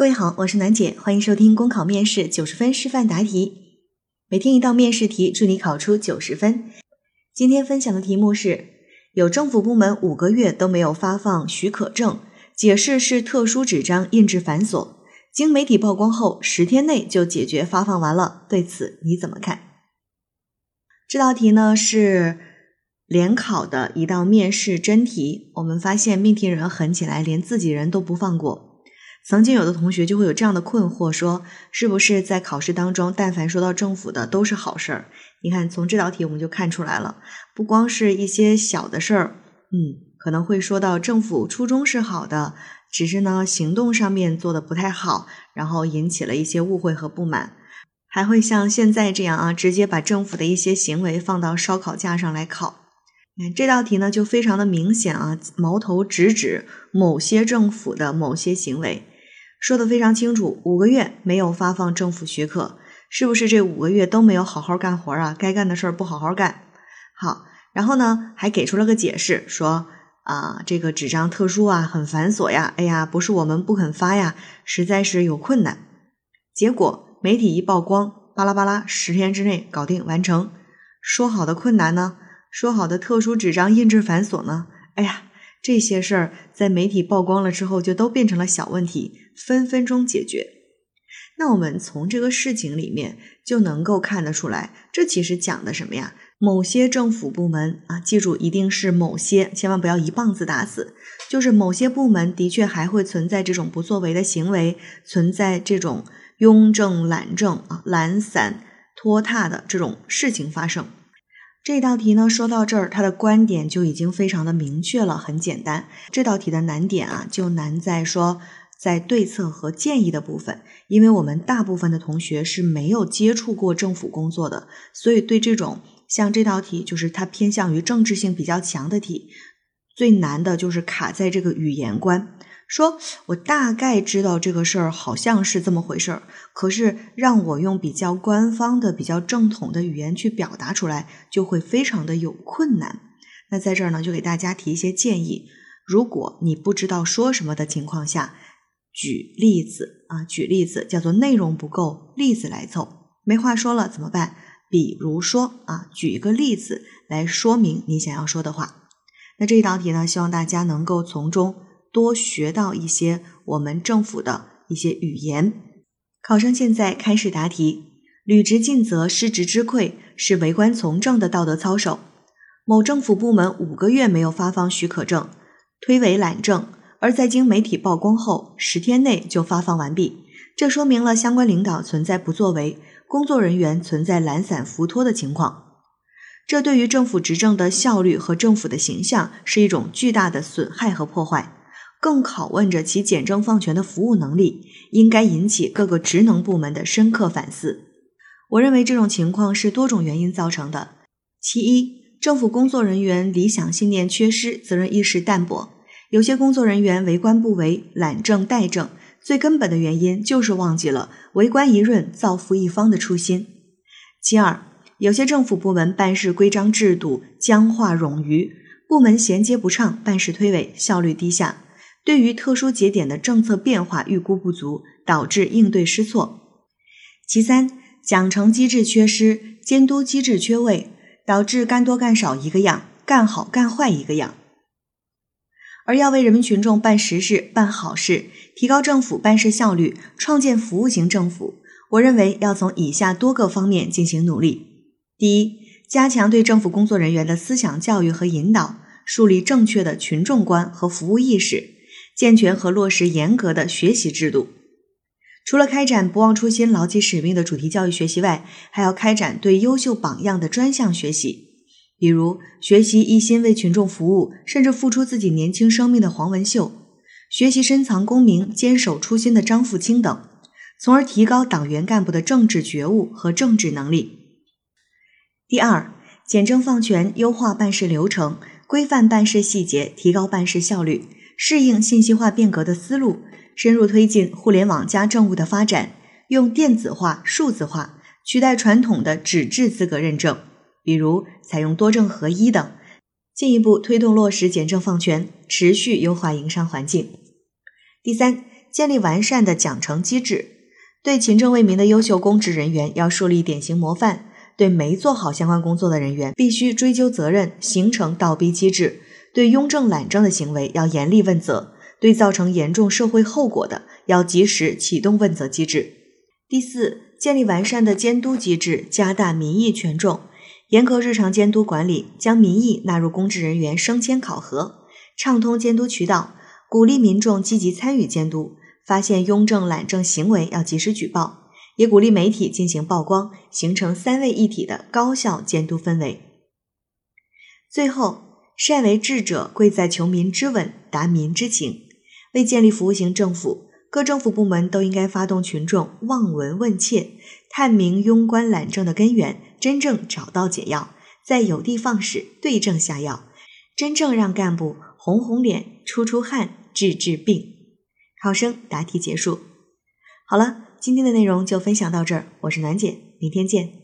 各位好，我是楠姐，欢迎收听公考面试九十分示范答题，每天一道面试题，祝你考出九十分。今天分享的题目是：有政府部门五个月都没有发放许可证，解释是特殊纸张印制繁琐，经媒体曝光后，十天内就解决发放完了，对此你怎么看？这道题呢是联考的一道面试真题，我们发现命题人狠起来，连自己人都不放过。曾经有的同学就会有这样的困惑，说是不是在考试当中，但凡说到政府的都是好事儿？你看从这道题我们就看出来了，不光是一些小的事儿，嗯，可能会说到政府初衷是好的，只是呢行动上面做的不太好，然后引起了一些误会和不满，还会像现在这样啊，直接把政府的一些行为放到烧烤架上来烤。你看这道题呢就非常的明显啊，矛头直指某些政府的某些行为。说的非常清楚，五个月没有发放政府许可，是不是这五个月都没有好好干活啊？该干的事儿不好好干。好，然后呢，还给出了个解释，说啊，这个纸张特殊啊，很繁琐呀。哎呀，不是我们不肯发呀，实在是有困难。结果媒体一曝光，巴拉巴拉，十天之内搞定完成。说好的困难呢？说好的特殊纸张印制繁琐呢？哎呀。这些事儿在媒体曝光了之后，就都变成了小问题，分分钟解决。那我们从这个事情里面就能够看得出来，这其实讲的什么呀？某些政府部门啊，记住一定是某些，千万不要一棒子打死。就是某些部门的确还会存在这种不作为的行为，存在这种庸政懒政啊、懒散拖沓的这种事情发生。这道题呢，说到这儿，它的观点就已经非常的明确了，很简单。这道题的难点啊，就难在说在对策和建议的部分，因为我们大部分的同学是没有接触过政府工作的，所以对这种像这道题，就是它偏向于政治性比较强的题，最难的就是卡在这个语言关。说我大概知道这个事儿好像是这么回事儿，可是让我用比较官方的、比较正统的语言去表达出来，就会非常的有困难。那在这儿呢，就给大家提一些建议：如果你不知道说什么的情况下，举例子啊，举例子叫做内容不够，例子来凑。没话说了怎么办？比如说啊，举一个例子来说明你想要说的话。那这一道题呢，希望大家能够从中。多学到一些我们政府的一些语言。考生现在开始答题。履职尽责，失职之愧，是为官从政的道德操守。某政府部门五个月没有发放许可证，推诿懒政，而在经媒体曝光后，十天内就发放完毕。这说明了相关领导存在不作为，工作人员存在懒散浮脱的情况。这对于政府执政的效率和政府的形象是一种巨大的损害和破坏。更拷问着其简政放权的服务能力，应该引起各个职能部门的深刻反思。我认为这种情况是多种原因造成的。其一，政府工作人员理想信念缺失，责任意识淡薄，有些工作人员为官不为，懒政怠政，最根本的原因就是忘记了为官一润，造福一方的初心。其二，有些政府部门办事规章制度僵化冗余，部门衔接不畅，办事推诿，效率低下。对于特殊节点的政策变化预估不足，导致应对失措。其三，奖惩机制缺失，监督机制缺位，导致干多干少一个样，干好干坏一个样。而要为人民群众办实事、办好事，提高政府办事效率，创建服务型政府，我认为要从以下多个方面进行努力：第一，加强对政府工作人员的思想教育和引导，树立正确的群众观和服务意识。健全和落实严格的学习制度，除了开展不忘初心、牢记使命的主题教育学习外，还要开展对优秀榜样的专项学习，比如学习一心为群众服务，甚至付出自己年轻生命的黄文秀，学习深藏功名、坚守初心的张富清等，从而提高党员干部的政治觉悟和政治能力。第二，简政放权，优化办事流程，规范办事细节，提高办事效率。适应信息化变革的思路，深入推进互联网加政务的发展，用电子化、数字化取代传统的纸质资格认证，比如采用多证合一等，进一步推动落实简政放权，持续优化营商环境。第三，建立完善的奖惩机制，对勤政为民的优秀公职人员要树立典型模范，对没做好相关工作的人员必须追究责任，形成倒逼机制。对庸政懒政的行为要严厉问责，对造成严重社会后果的要及时启动问责机制。第四，建立完善的监督机制，加大民意权重，严格日常监督管理，将民意纳入公职人员升迁考核，畅通监督渠道，鼓励民众积极参与监督，发现庸政懒政行为要及时举报，也鼓励媒体进行曝光，形成三位一体的高效监督氛围。最后。善为智者，贵在求民之稳，达民之情。为建立服务型政府，各政府部门都应该发动群众望闻问切，探明庸官懒政的根源，真正找到解药，再有的放矢，对症下药，真正让干部红红脸、出出汗、治治病。考生答题结束。好了，今天的内容就分享到这儿，我是暖姐，明天见。